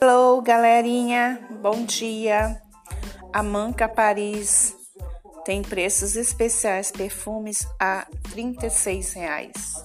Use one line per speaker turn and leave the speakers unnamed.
Hello, galerinha, bom dia. A Manca Paris tem preços especiais perfumes a 36 reais.